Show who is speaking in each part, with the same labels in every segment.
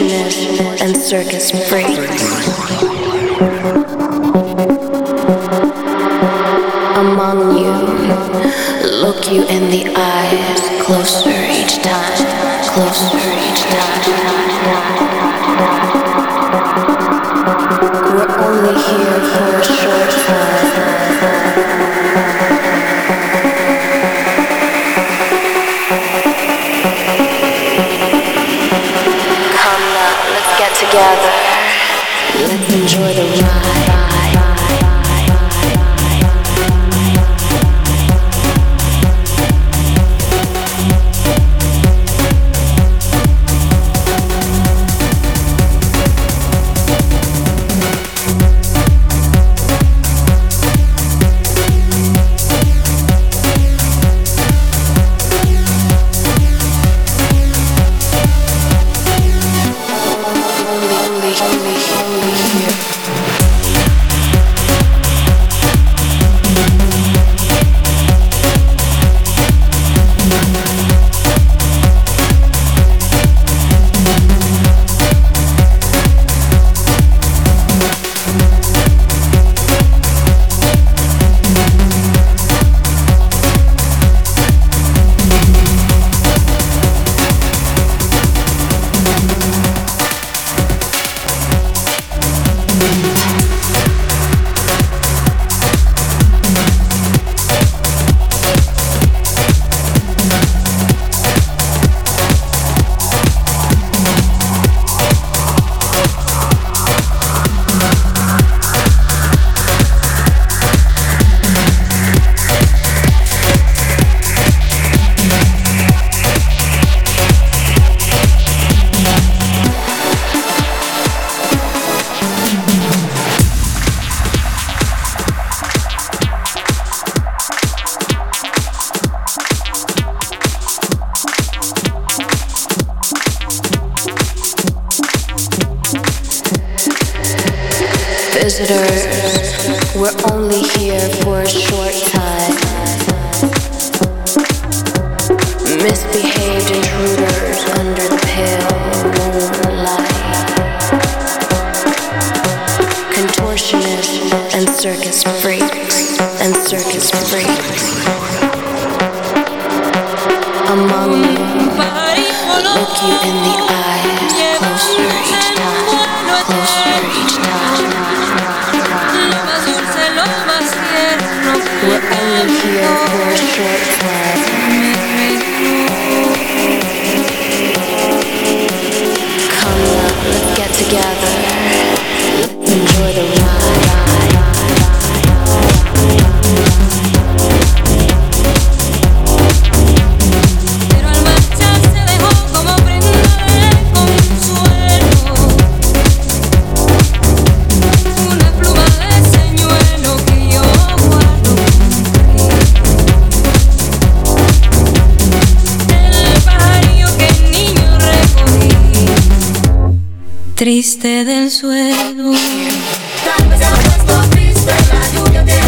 Speaker 1: and circus
Speaker 2: caíste del suelo. Tal vez la lluvia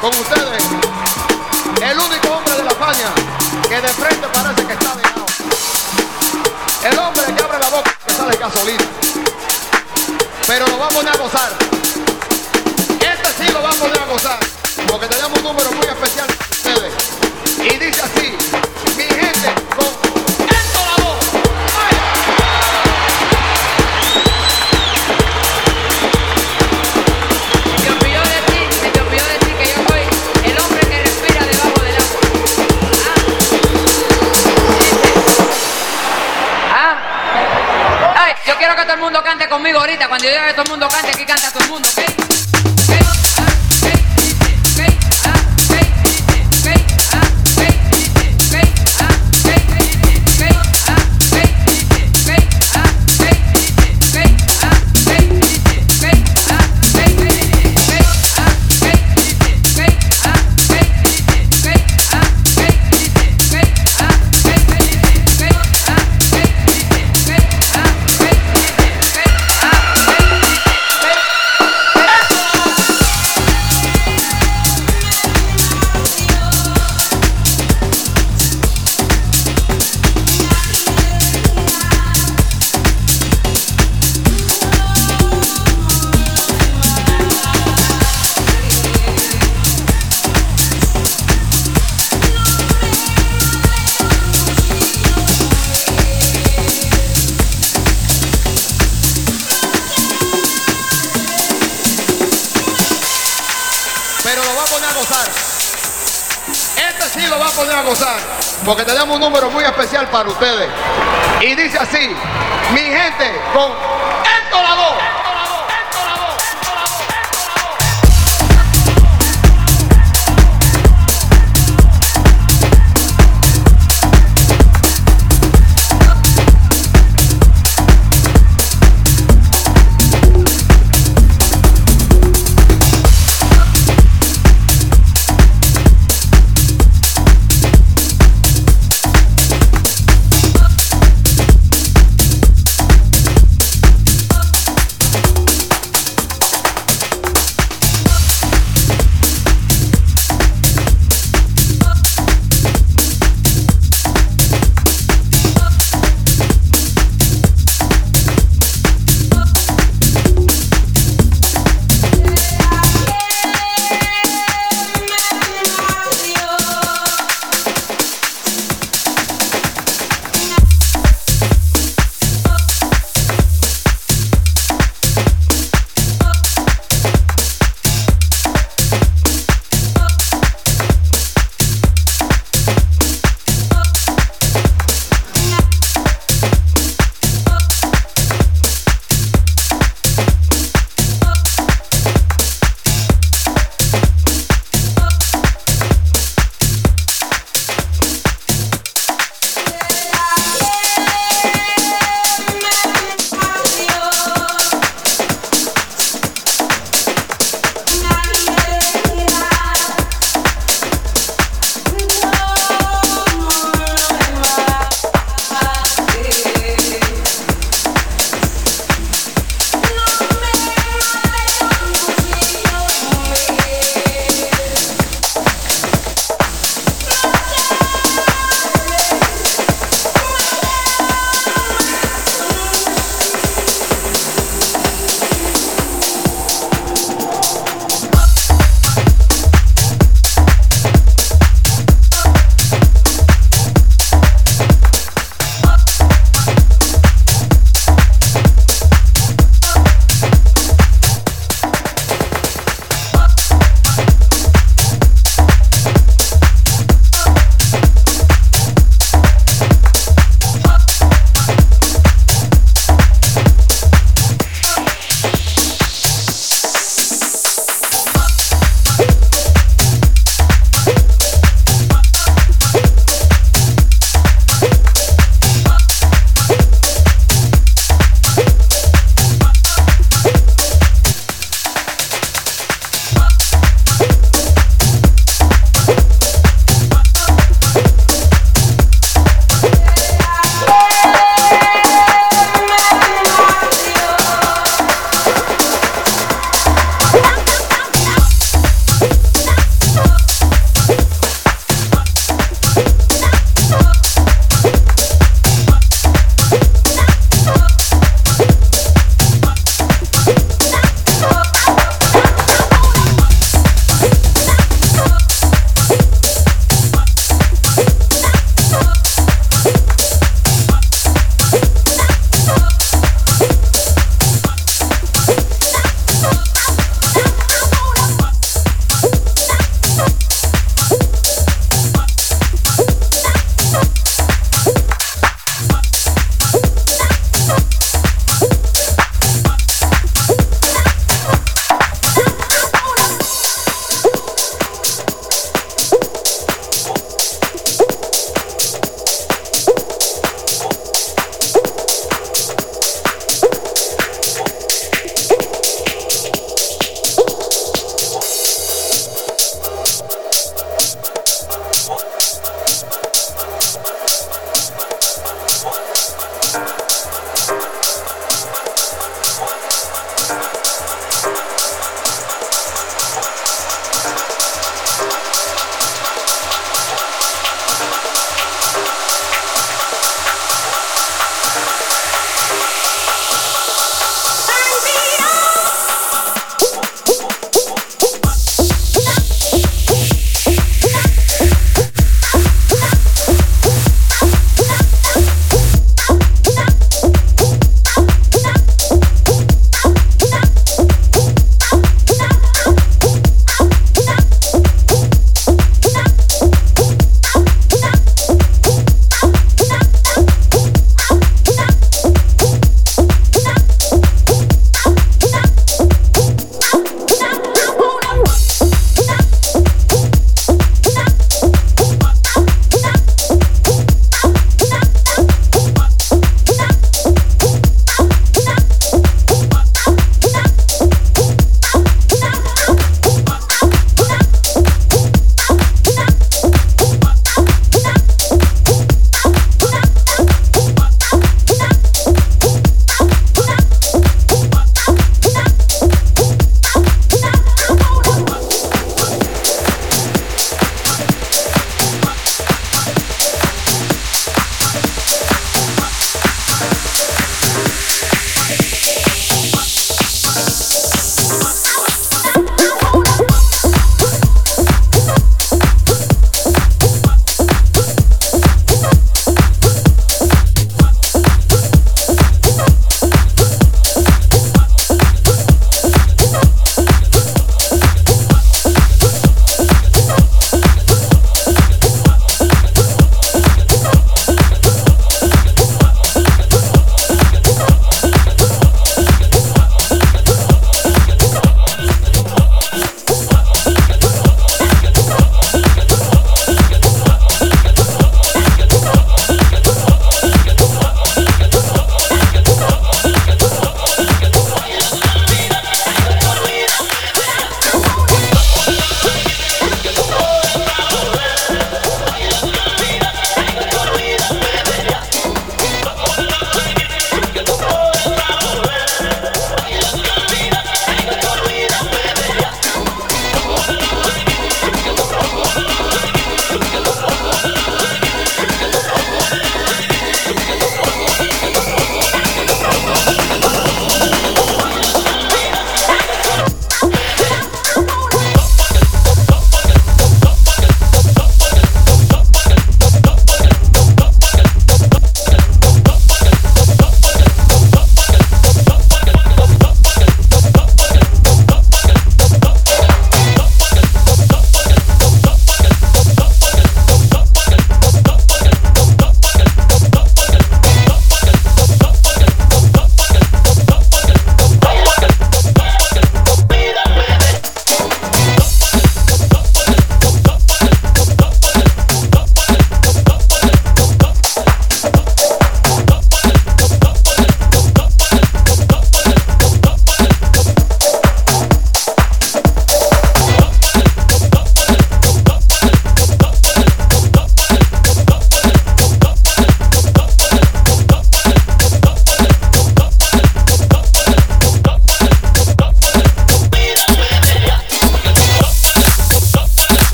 Speaker 3: Con ustedes, el único hombre de la España que de frente parece que está de lado. El hombre que abre la boca que sale gasolina. Pero lo vamos a gozar. Este sí lo vamos a gozar. Porque tenemos un número muy especial.
Speaker 4: Conmigo ahorita. Cuando yo que todo el mundo cante, aquí canta todo el mundo, ¿ok?
Speaker 3: Un número muy especial para ustedes. Y dice así, mi gente, con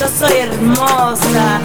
Speaker 5: yo soy hermosa.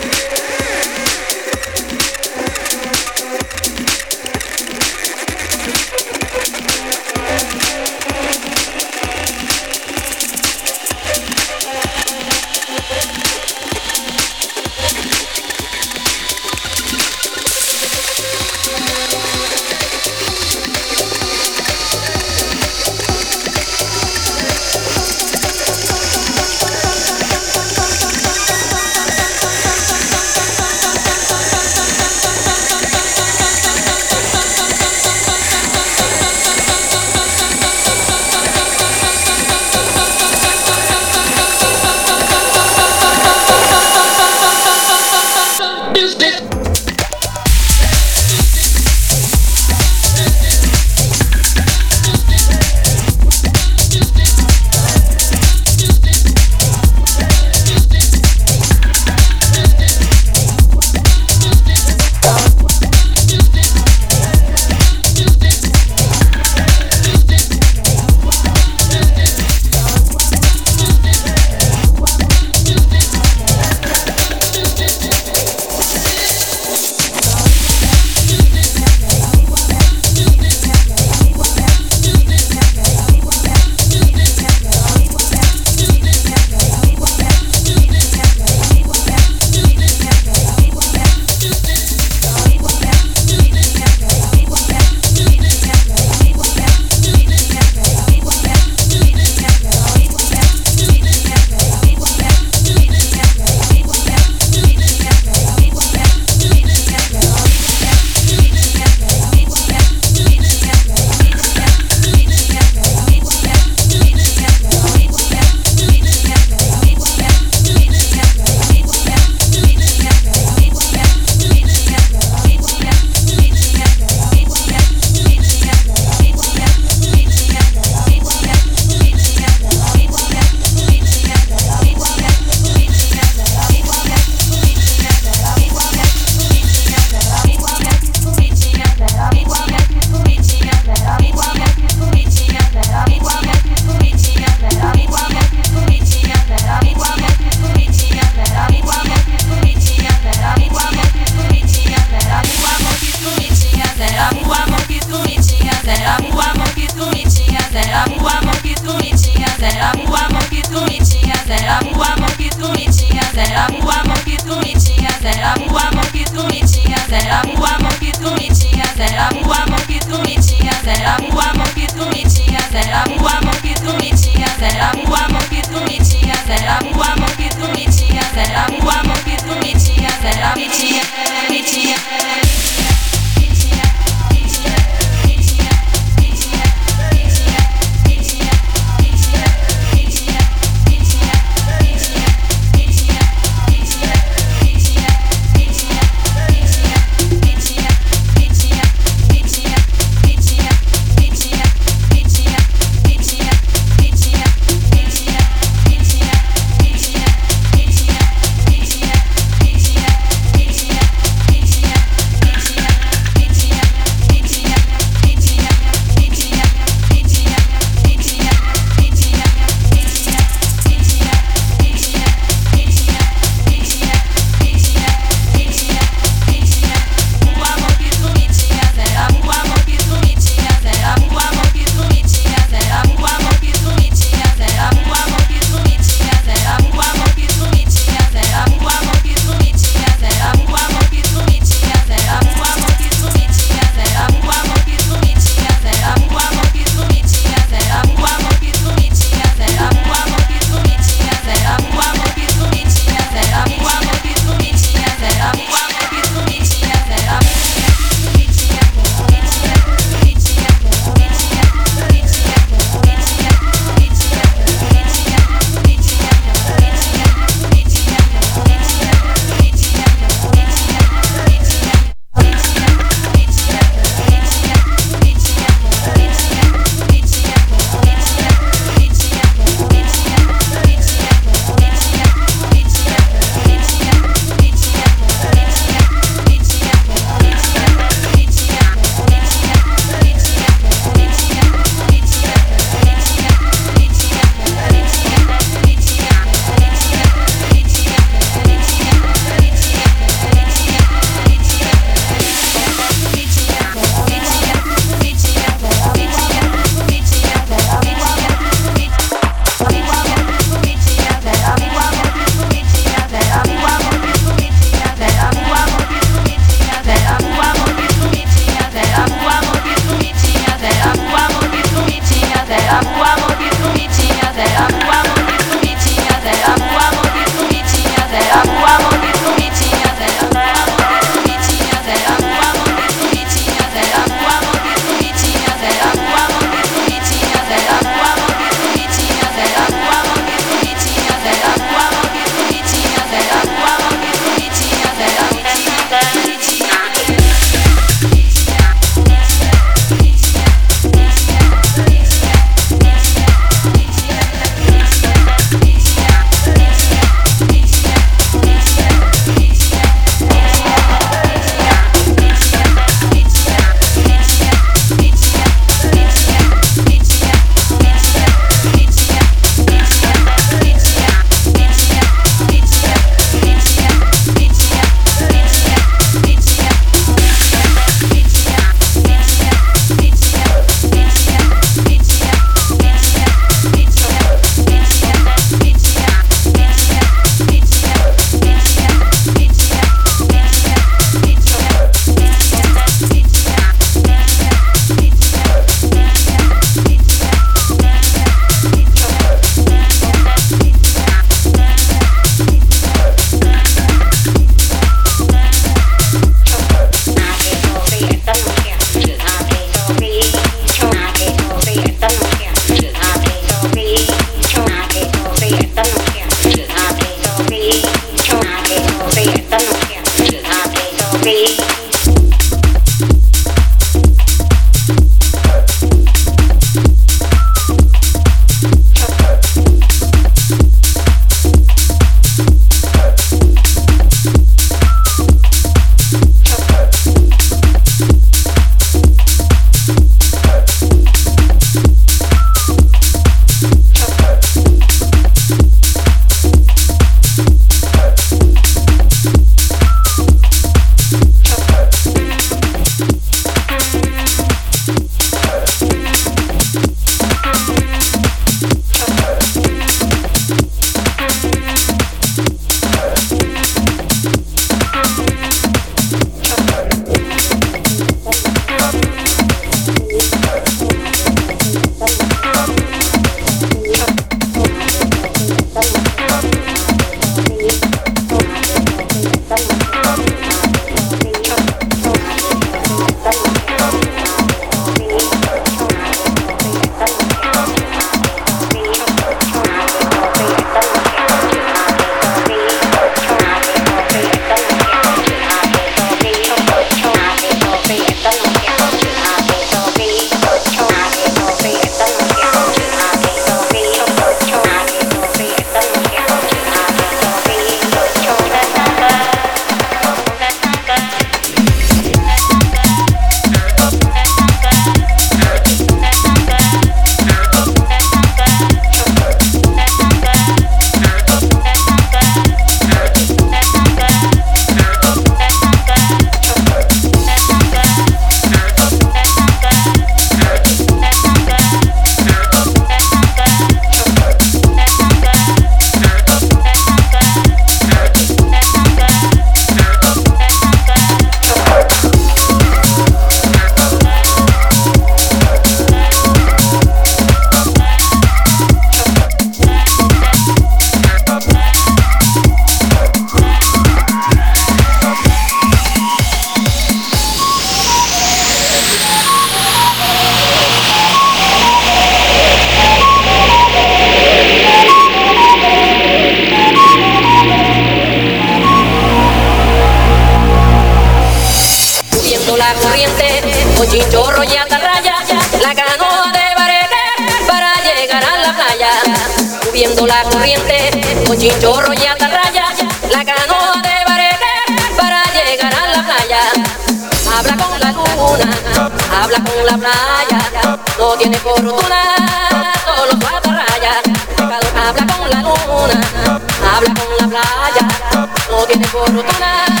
Speaker 4: en la playa, no tiene fortuna, solo su atarraya. Habla con la luna, habla con la playa, no tiene fortuna.